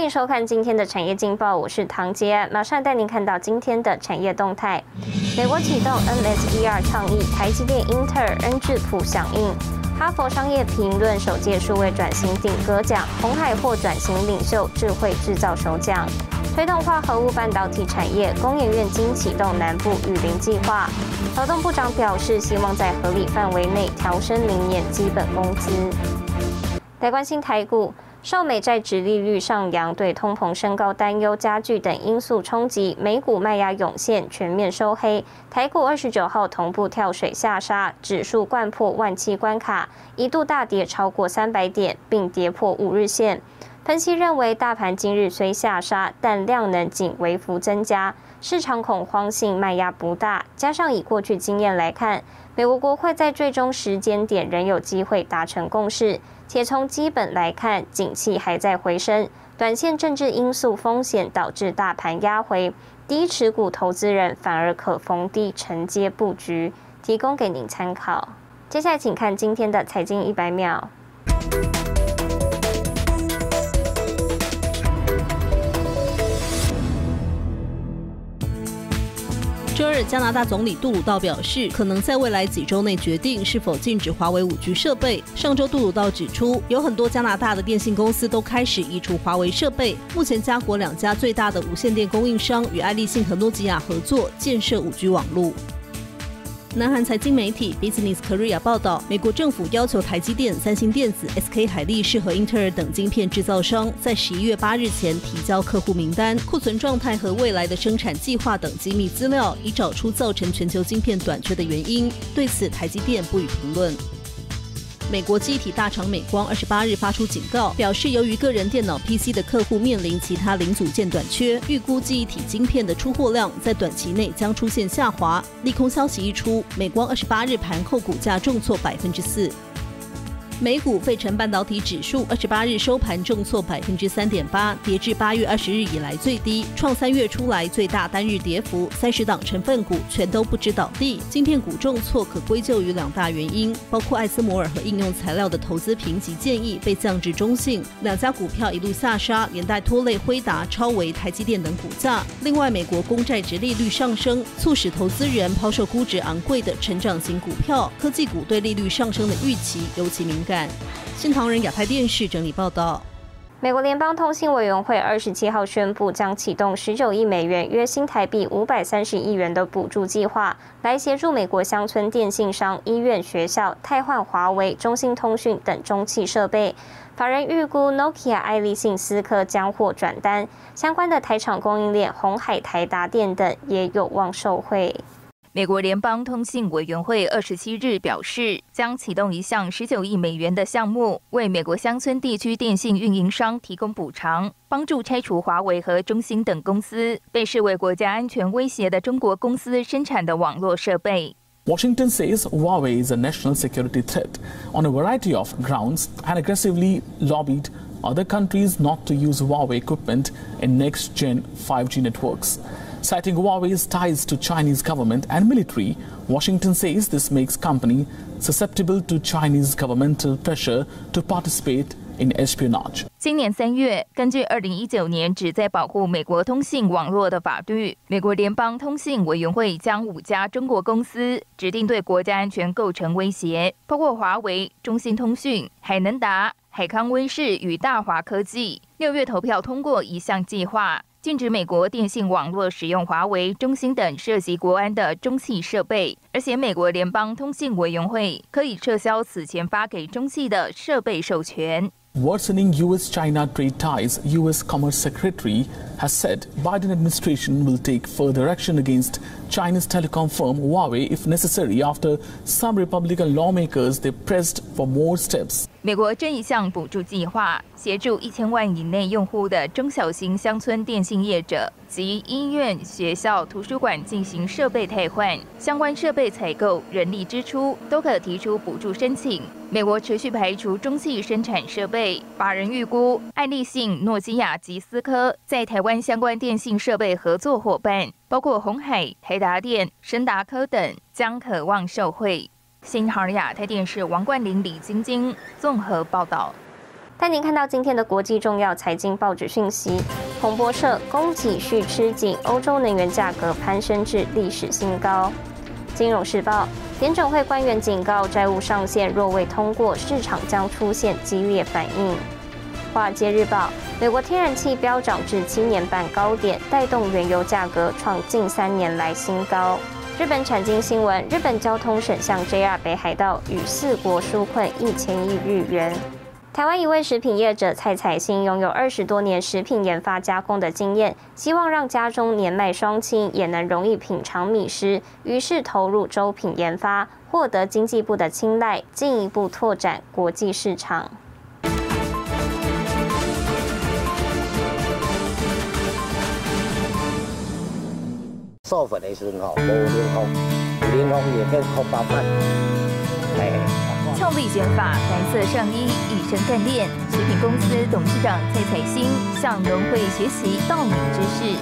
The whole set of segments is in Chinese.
欢迎收看今天的产业劲报，我是唐杰，马上带您看到今天的产业动态。美国启动 NSER 倡议，台积电、英特尔、恩智浦响应。哈佛商业评论首届数位转型顶格奖，红海获转型领袖智慧制造首奖。推动化合物半导体产业，工研院经启动南部雨林计划。劳动部长表示，希望在合理范围内调升明年基本工资。来关心台股。受美债值利率上扬、对通膨升高担忧加剧等因素冲击，美股卖压涌现，全面收黑。台股二十九号同步跳水下杀，指数贯破万七关卡，一度大跌超过三百点，并跌破五日线。分析认为，大盘今日虽下杀，但量能仅微幅增加，市场恐慌性卖压不大。加上以过去经验来看，美国国会在最终时间点仍有机会达成共识。且从基本来看，景气还在回升，短线政治因素风险导致大盘压回，低持股投资人反而可逢低承接布局，提供给您参考。接下来请看今天的财经一百秒。周二，加拿大总理杜鲁道表示，可能在未来几周内决定是否禁止华为五 G 设备。上周，杜鲁道指出，有很多加拿大的电信公司都开始移除华为设备。目前，加国两家最大的无线电供应商与爱立信和诺基亚合作建设五 G 网络。南韩财经媒体 Business Korea 报道，美国政府要求台积电、三星电子、SK 海力士和英特尔等晶片制造商在十一月八日前提交客户名单、库存状态和未来的生产计划等机密资料，以找出造成全球晶片短缺的原因。对此，台积电不予评论。美国记忆体大厂美光二十八日发出警告，表示由于个人电脑 PC 的客户面临其他零组件短缺，预估记忆体晶片的出货量在短期内将出现下滑。利空消息一出，美光二十八日盘后股价重挫百分之四。美股费城半导体指数二十八日收盘重挫百分之三点八，跌至八月二十日以来最低，创三月出来最大单日跌幅。三十档成分股全都不知倒地，晶片股重挫可归咎于两大原因，包括艾斯摩尔和应用材料的投资评级建议被降至中性，两家股票一路下杀，连带拖累辉达、超维、台积电等股价。另外，美国公债值利率上升，促使投资人抛售估值昂贵的成长型股票，科技股对利率上升的预期尤其敏感。新唐人亚太电视整理报道：美国联邦通信委员会二十七号宣布，将启动十九亿美元（约新台币五百三十亿元）的补助计划，来协助美国乡村电信商、医院、学校汰换华为、中兴通讯等中汽设备。法人预估，Nokia、爱立信、思科将获转单，相关的台厂供应链红海、台达电等也有望受惠。美国联邦通信委员会二十七日表示，将启动一项十九亿美元的项目，为美国乡村地区电信运营商提供补偿，帮助拆除华为和中兴等公司被视为国家安全威胁的中国公司生产的网络设备。Washington says Huawei is a national security threat on a variety of grounds and aggressively lobbied other countries not to use Huawei equipment in next-gen 5G networks. Citing Huawei's ties to Chinese government and military, Washington says this makes company susceptible to Chinese governmental pressure to participate in espionage. 今年三月，根据二零一九年旨在保护美国通信网络的法律，美国联邦通信委员会将五家中国公司指定对国家安全构成威胁，包括华为、中兴通讯、海能达、海康威视与大华科技。六月投票通过一项计划。禁止美国电信网络使用华为、中兴等涉及国安的中企设备，而且美国联邦通信委员会可以撤销此前发给中企的设备授权。Worsening U.S.-China trade ties, U.S. Commerce Secretary has said Biden administration will take further action against China's telecom firm Huawei if necessary after some Republican lawmakers they pressed for more steps. 美国这一项补助计划协助一千万以内用户的中小型乡村电信业者及医院、学校、图书馆进行设备替换，相关设备采购、人力支出都可提出补助申请。美国持续排除中系生产设备，法人预估爱立信、诺基亚及思科在台湾相关电信设备合作伙伴，包括红海、台达电、深达科等，将渴望受惠。新唐亚太电视王冠霖、李晶晶综合报道。带您看到今天的国际重要财经报纸讯息。彭博社：供给续吃紧，欧洲能源价格攀升至历史新高。金融时报：联准会官员警告，债务上限若未通过，市场将出现激烈反应。华尔街日报：美国天然气飙涨至七年半高点，带动原油价格创近三年来新高。日本产经新闻：日本交通省向 JR 北海道与四国纾困一千亿日元。台湾一位食品业者蔡彩欣拥有二十多年食品研发加工的经验，希望让家中年迈双亲也能容易品尝米食，于是投入粥品研发，获得经济部的青睐，进一步拓展国际市场。烧粉的时候，无连风，连风也变空包饭，俏丽卷发，白色上衣，一身干练。食品公司董事长蔡彩星向农会学习稻米知识，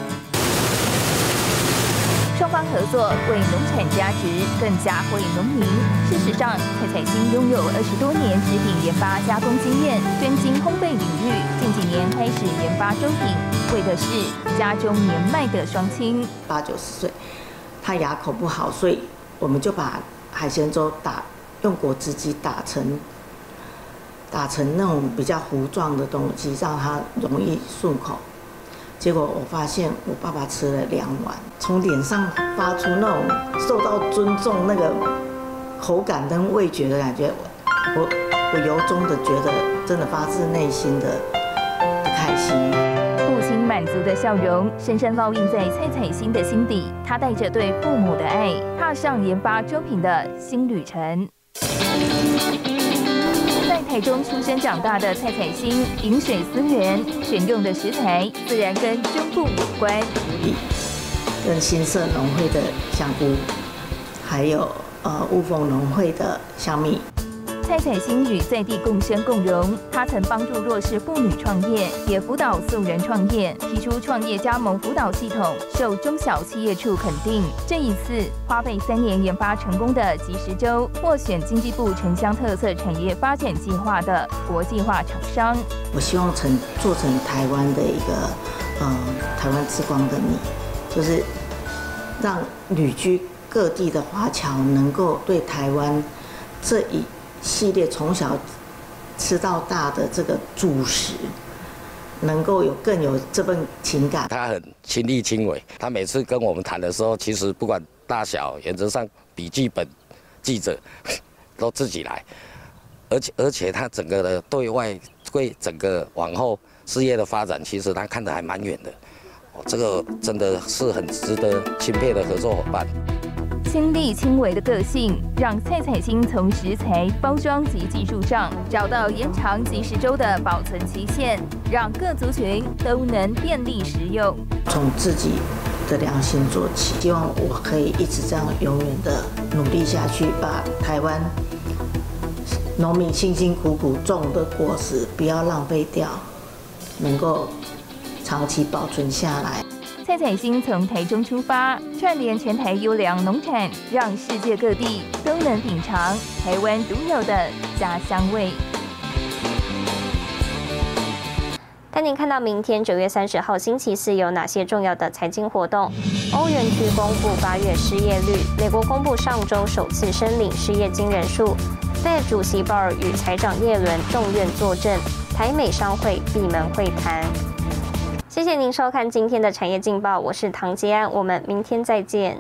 双方合作为农产加值，更加惠农民。事实上，蔡彩星拥有二十多年食品研发加工经验，专精烘焙领域。开始研发粥品，为的是家中年迈的双亲，八九十岁，他牙口不好，所以我们就把海鲜粥打。用果汁机打成打成那种比较糊状的东西，让他容易漱口。结果我发现我爸爸吃了两碗，从脸上发出那种受到尊重、那个口感跟味觉的感觉，我我由衷的觉得，真的发自内心的父亲满足的笑容，深深烙印在蔡彩欣的心底。他带着对父母的爱，踏上研发粥品的新旅程。在台中出生长大的蔡彩欣，饮水思源，选用的食材自然跟中部有关。跟新社农会的香菇，还有呃雾峰农会的香蜜。蔡彩欣与在地共生共荣，她曾帮助弱势妇女创业，也辅导素人创业，提出创业加盟辅导系统，受中小企业处肯定。这一次花费三年研发成功的即时粥，获选经济部城乡特色产业发展计划的国际化厂商。我希望成做成台湾的一个，呃，台湾之光的你，就是让旅居各地的华侨能够对台湾这一。系列从小吃到大的这个主食，能够有更有这份情感。他很亲力亲为，他每次跟我们谈的时候，其实不管大小，原则上笔记本记者 都自己来，而且而且他整个的对外对整个往后事业的发展，其实他看得还蛮远的。哦，这个真的是很值得钦佩的合作伙伴。亲力亲为的个性，让蔡彩星从食材、包装及技术上找到延长即食粥的保存期限，让各族群都能便利食用。从自己的良心做起，希望我可以一直这样永远的努力下去，把台湾农民辛辛苦苦种的果实不要浪费掉，能够长期保存下来。蔡彩星从台中出发，串联全台优良农产，让世界各地都能品尝台湾独有的家乡味。带您看到明天九月三十号星期四有哪些重要的财经活动：欧元区公布八月失业率，美国公布上周首次申领失业金人数，Fed 主席鲍尔与财长耶伦动院作证，台美商会闭门会谈。谢谢您收看今天的产业劲报，我是唐吉安，我们明天再见。